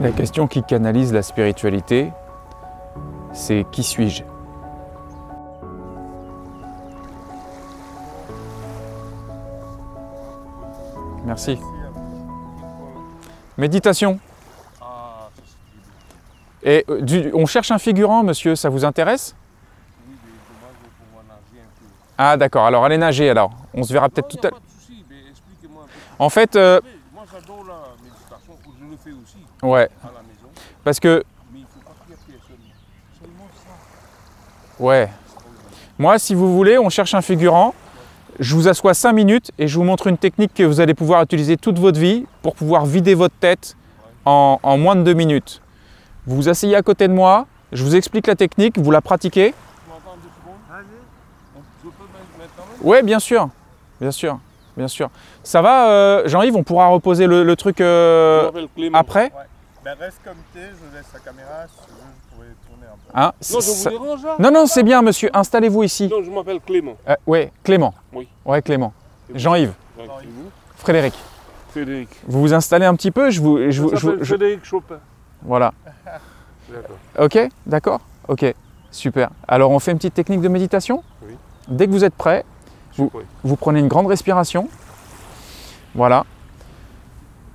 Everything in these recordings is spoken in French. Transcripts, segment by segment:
La question qui canalise la spiritualité, c'est qui suis-je? Merci. Méditation. Ah, Et euh, du- on cherche un figurant, monsieur, ça vous intéresse? Ah d'accord, alors allez nager alors. On se verra peut-être tout à l'heure. En fait, euh, Je le fais aussi. Ouais, à la maison, parce que, mais il ne faut pas qu'il y ait. Seulement ça. ouais, moi si vous voulez, on cherche un figurant. Je vous assois 5 minutes et je vous montre une technique que vous allez pouvoir utiliser toute votre vie pour pouvoir vider votre tête en, en moins de 2 minutes. Vous vous asseyez à côté de moi, je vous explique la technique, vous la pratiquez. Tu m'entends deux secondes On- Ouais, bien sûr, bien sûr, bien sûr. Ça va, euh, Jean-Yves, on pourra reposer le, le truc euh, après Ouais. Ben reste comme t'es, je laisse la caméra, si tourner un peu. hein Non, je vous dérange là Non, non, c'est bien, monsieur, installez-vous ici. Non, je m'appelle Clément. Euh, ouais, Clément. Oui. Ouais, Clément. Vous Jean-Yves, vous Frédéric. Frédéric. Vous vous installez un petit peu, je vous. Je Je vous je vous- m'appelle je- Frédéric Chopin. voilà. D'accord. Ok, d'accord Ok, super. Alors on fait une petite technique de méditation? Oui. Dès que vous êtes prêt, Vous- prenez une grande respiration. Voilà.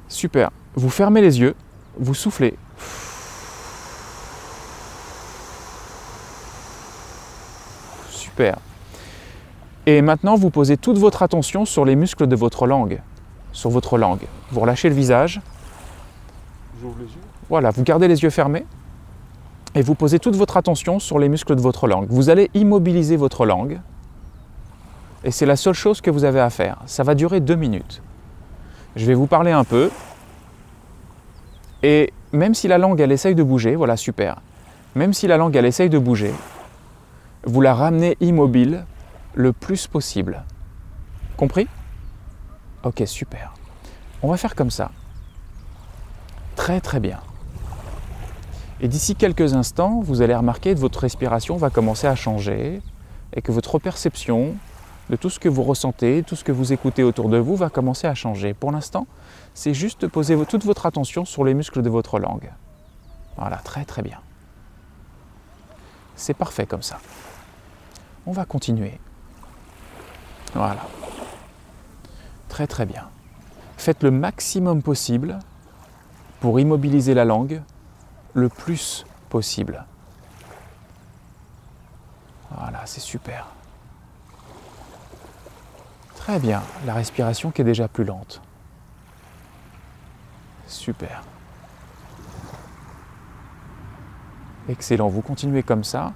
Super. Vous fermez les yeux, vous soufflez. Super. Et maintenant, vous posez toute votre attention sur les muscles de votre langue. Sur votre langue. Vous relâchez le visage. J'ouvre les yeux. Voilà, vous gardez les yeux fermés et vous posez toute votre attention sur les muscles de votre langue. Vous allez immobiliser votre langue et c'est la seule chose que vous avez à faire. Ça va durer deux minutes. Je vais vous parler un peu et même si la langue elle essaye de bouger, voilà super. Même si la langue elle essaye de bouger, vous la ramenez immobile le plus possible. Compris? Ok, super. On va faire comme ça. Très très bien. Et d'ici quelques instants, vous allez remarquer que votre respiration va commencer à changer et que votre perception tout ce que vous ressentez, tout ce que vous écoutez autour de vous va commencer à changer. Pour l'instant, c'est juste de poser toute votre attention sur les muscles de votre langue. Voilà, très très bien. C'est parfait comme ça. On va continuer. Voilà. Très très bien. Faites le maximum possible pour immobiliser la langue le plus possible. Voilà, c'est super. Très bien, la respiration qui est déjà plus lente. Super. Excellent, vous continuez comme ça.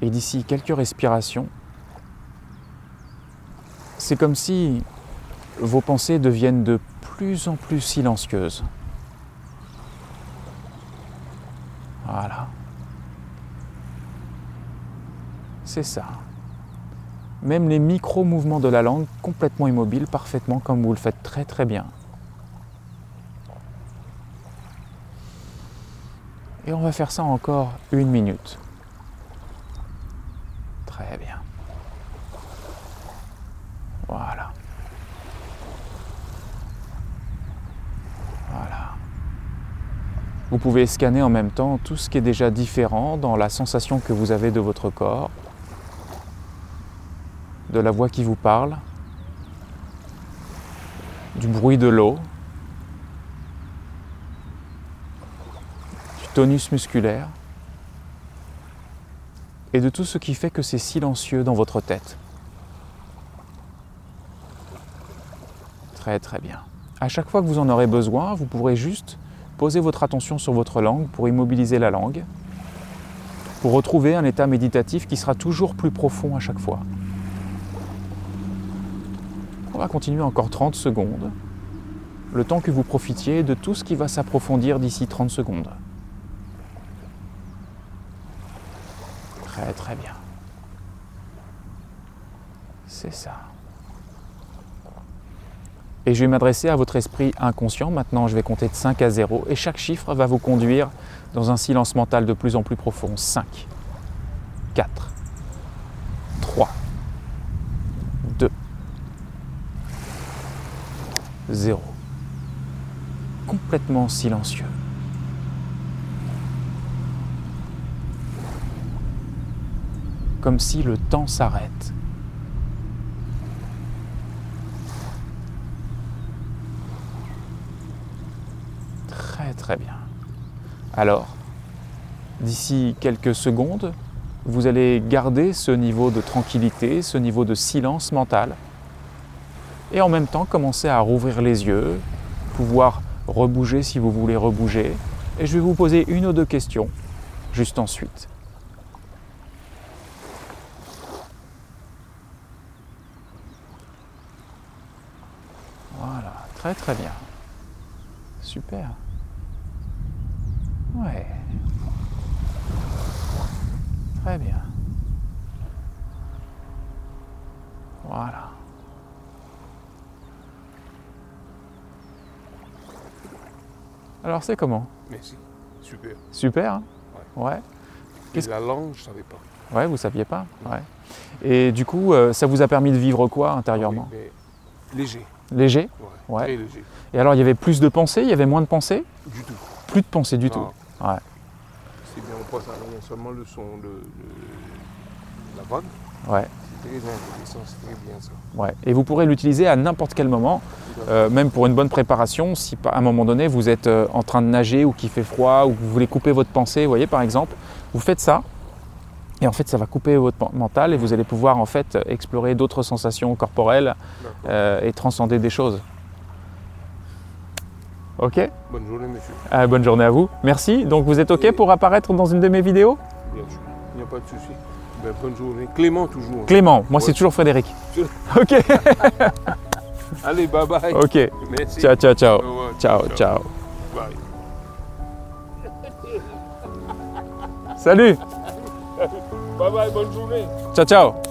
Et d'ici quelques respirations, c'est comme si vos pensées deviennent de plus en plus silencieuses. Voilà. C'est ça. Même les micro-mouvements de la langue complètement immobiles, parfaitement comme vous le faites très très bien. Et on va faire ça encore une minute. Très bien. Voilà. Voilà. Vous pouvez scanner en même temps tout ce qui est déjà différent dans la sensation que vous avez de votre corps, de la voix qui vous parle, du bruit de l'eau, du tonus musculaire et de tout ce qui fait que c'est silencieux dans votre tête. Très très bien. À chaque fois que vous en aurez besoin, vous pourrez juste poser votre attention sur votre langue pour immobiliser la langue, pour retrouver un état méditatif qui sera toujours plus profond à chaque fois. On va continuer encore 30 secondes, le temps que vous profitiez de tout ce qui va s'approfondir d'ici 30 secondes. Très très bien. C'est ça. Et je vais m'adresser à votre esprit inconscient. Maintenant, je vais compter de 5 à 0 et chaque chiffre va vous conduire dans un silence mental de plus en plus profond. 5, 4, zéro. Complètement silencieux. Comme si le temps s'arrête. Très très bien. Alors, d'ici quelques secondes, vous allez garder ce niveau de tranquillité, ce niveau de silence mental et en même temps commencer à rouvrir les yeux, pouvoir rebouger si vous voulez rebouger, et je vais vous poser une ou deux questions juste ensuite. Voilà, très très bien. Super. Ouais. Très bien. Voilà. Alors c'est comment Merci. Super. Super hein Ouais. Et Qu'est-ce- la langue, je savais pas. Ouais, vous saviez pas Ouais. Et du coup, euh, ça vous a permis de vivre quoi intérieurement Oui, mais léger. Léger Ouais. Ouais. Très léger. Et alors, il y avait plus de pensées, il y avait moins de pensées Du tout. Plus de pensées du tout. Ouais. C'est bien, on passe à non seulement le son, le- la vague. Ouais, très intéressant, c'est très bien ça. ouais. Et vous pourrez l'utiliser à n'importe quel moment, euh, même pour une bonne préparation, si à un moment donné vous êtes euh, en train de nager ou qu'il fait froid ou que vous voulez couper votre pensée, vous voyez par exemple, vous faites ça. Et en fait, ça va couper votre mental et vous allez pouvoir en fait explorer d'autres sensations corporelles euh, et transcender des choses. Ok? Bonne journée, monsieur. Ah, Bonne journée à vous. Merci. Donc vous êtes ok Et- pour apparaître dans une de mes vidéos? Bien sûr. Il n'y a pas de souci. Ben, bonne journée. Clément, toujours. Clément, moi c'est toujours Frédéric. Ok, Allez, bye bye. ok. Merci. Ciao, ciao, ciao. Ciao, ciao. Bye. Salut Bye bye, bonne journée. Ciao, ciao